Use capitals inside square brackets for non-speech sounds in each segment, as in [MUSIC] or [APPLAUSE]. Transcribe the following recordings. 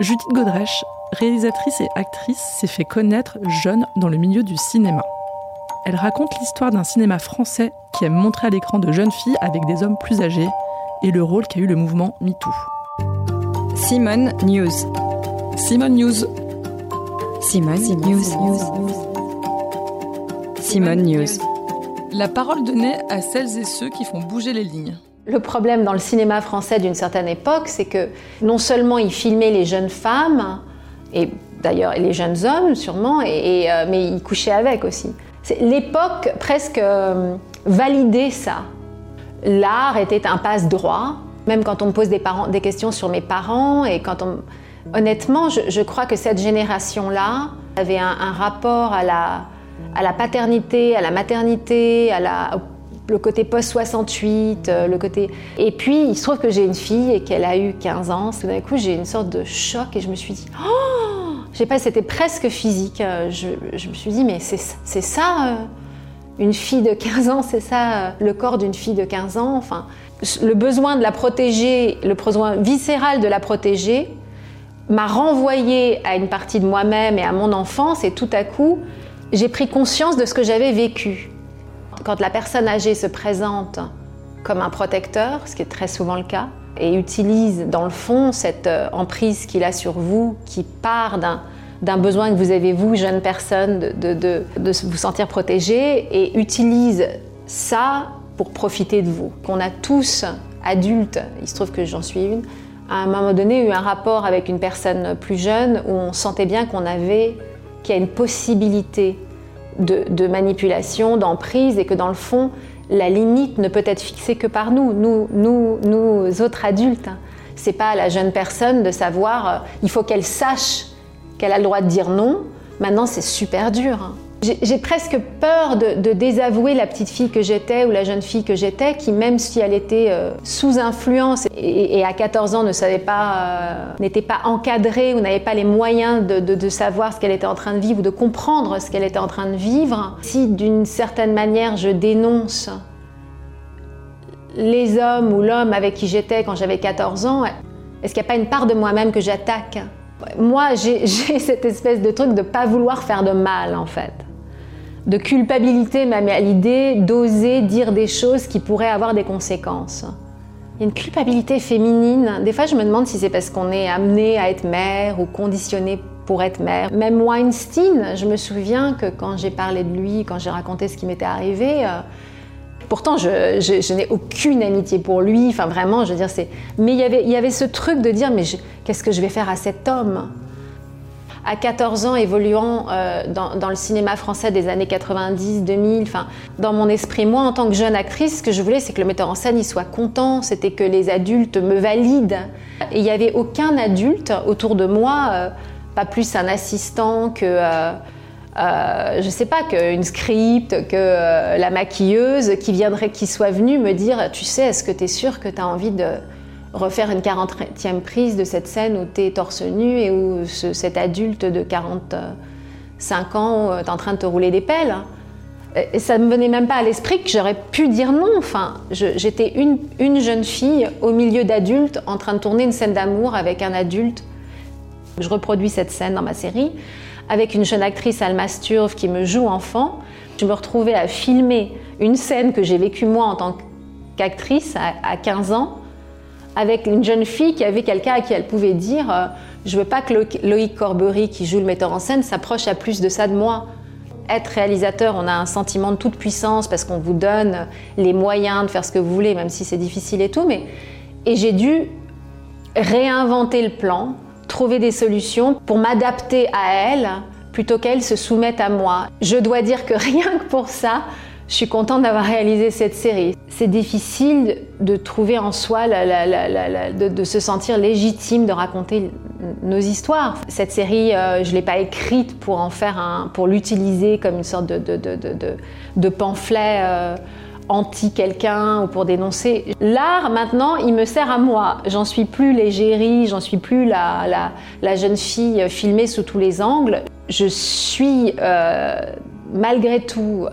Judith Godrèche, réalisatrice et actrice, s'est fait connaître jeune dans le milieu du cinéma. Elle raconte l'histoire d'un cinéma français qui aime montrer à l'écran de jeunes filles avec des hommes plus âgés et le rôle qu'a eu le mouvement MeToo. Simone News. Simone News. Simone News. Simone News. La parole donnée à celles et ceux qui font bouger les lignes. Le problème dans le cinéma français d'une certaine époque, c'est que non seulement il filmait les jeunes femmes, et d'ailleurs les jeunes hommes sûrement, euh, mais il couchait avec aussi. L'époque presque euh, validait ça. L'art était un passe-droit, même quand on me pose des, questions sur mes parents, et quand on... Honnêtement, je, crois que cette génération-là avait un, rapport à la paternité, à la maternité, à la, le côté post-68, euh, le côté... Et puis, il se trouve que j'ai une fille et qu'elle a eu 15 ans. Tout d'un coup, j'ai une sorte de choc et je me suis dit... Oh Je pas, c'était presque physique. Euh, je, me suis dit, mais c'est ça, euh, une fille de 15 ans, c'est ça, le corps d'une fille de 15 ans. Enfin, le besoin de la protéger, le besoin viscéral de la protéger, m'a renvoyé à une partie de moi-même et à mon enfance et tout à coup, j'ai pris conscience de ce que j'avais vécu. Quand la personne âgée se présente comme un protecteur, ce qui est très souvent le cas, et utilise dans le fond cette euh, emprise qu'il a sur vous, qui part d'un besoin que vous avez, vous, jeune personne, de, vous sentir protégé, et utilise ça pour profiter de vous. Qu'on a tous, adultes, il se trouve que j'en suis une, à un moment donné eu un rapport avec une personne plus jeune où on sentait bien qu'on avait, qu'il y a une possibilité de, manipulation, d'emprise, et que dans le fond, la limite ne peut être fixée que par nous, nous, nous, nous autres adultes. C'est pas à la jeune personne de savoir, euh, il faut qu'elle sache qu'elle a le droit de dire non. Maintenant, c'est super dur. J'ai presque peur de, désavouer la petite fille que j'étais ou la jeune fille que j'étais, qui même si elle était euh, sous influence et, à 14 ans ne savait pas, euh, n'était pas encadrée ou n'avait pas les moyens de, savoir ce qu'elle était en train de vivre ou de comprendre ce qu'elle était en train de vivre, si d'une certaine manière je dénonce les hommes ou l'homme avec qui j'étais quand j'avais 14 ans, est-ce qu'il n'y a pas une part de moi-même que j'attaque? Moi, [LAUGHS] j'ai cette espèce de truc de pas vouloir faire de mal, en fait de culpabilité même à l'idée d'oser dire des choses qui pourraient avoir des conséquences. Il y a une culpabilité féminine. Des fois, je me demande si c'est parce qu'on est amené à être mère ou conditionné pour être mère. Même Weinstein, je me souviens que quand j'ai parlé de lui, quand j'ai raconté ce qui m'était arrivé, euh, pourtant je, n'ai aucune amitié pour lui. Enfin, vraiment, je veux dire, c'est. Mais il y avait, il y avait ce truc de dire, mais qu'est-ce que je vais faire à cet homme? À 14 ans évoluant euh, dans, le cinéma français des années 90, 2000, enfin, dans mon esprit, moi en tant que jeune actrice, ce que je voulais, c'est que le metteur en scène il soit content, c'était que les adultes me valident. Et il n'y avait aucun adulte autour de moi, euh, pas plus un assistant que. Euh, euh, sais pas, qu'une script, que la maquilleuse qui viendrait, qui soit venue me dire, tu sais, est-ce que tu es sûre que tu as envie de, refaire une 40e prise de cette scène où tu es torse nu et où cet adulte de 45 ans euh, est en train de te rouler des pelles. Et ça ne me venait même pas à l'esprit que j'aurais pu dire non. Enfin, j'étais une, une, jeune fille au milieu d'adultes en train de tourner une scène d'amour avec un adulte. Je reproduis cette scène dans ma série avec une jeune actrice, Alma Sturve, qui me joue enfant. Je me retrouvais à filmer une scène que j'ai vécue moi en tant qu'actrice à 15 ans avec une jeune fille qui avait quelqu'un à qui elle pouvait dire euh, Je veux pas que Loïc Corbery, qui joue le metteur en scène, s'approche à plus de ça de moi. Être réalisateur, on a un sentiment de toute puissance parce qu'on vous donne les moyens de faire ce que vous voulez, même si c'est difficile et tout. Mais... Et j'ai dû réinventer le plan, trouver des solutions pour m'adapter à elle plutôt qu'elle se soumette à moi. Je dois dire que [LAUGHS] rien que pour ça, je suis contente d'avoir réalisé cette série. C'est difficile de trouver en soi, de, se sentir légitime de raconter nos histoires. Cette série, euh, je ne l'ai pas écrite pour en faire un, pour l'utiliser comme une sorte de, pamphlet. Euh, anti quelqu'un ou pour dénoncer. L'art, maintenant, il me sert à moi. J'en suis plus l'égérie, j'en suis plus la, jeune fille filmée sous tous les angles. Je suis, euh, malgré tout,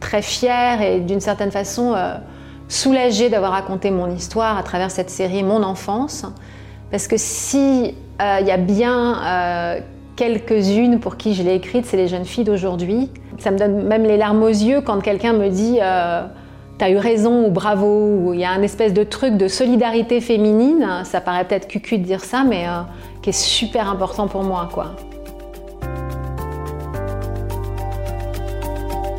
très fière et d'une certaine façon euh, soulagée d'avoir raconté mon histoire à travers cette série Mon enfance. Parce que si Il y a bien quelques-unes pour qui je l'ai écrite, c'est les jeunes filles d'aujourd'hui. Ça me donne même les larmes aux yeux quand quelqu'un me dit T'as eu raison ou bravo, ou il y a un espèce de truc de solidarité féminine, ça paraît peut-être cucu de dire ça, mais qui est super important pour moi, quoi.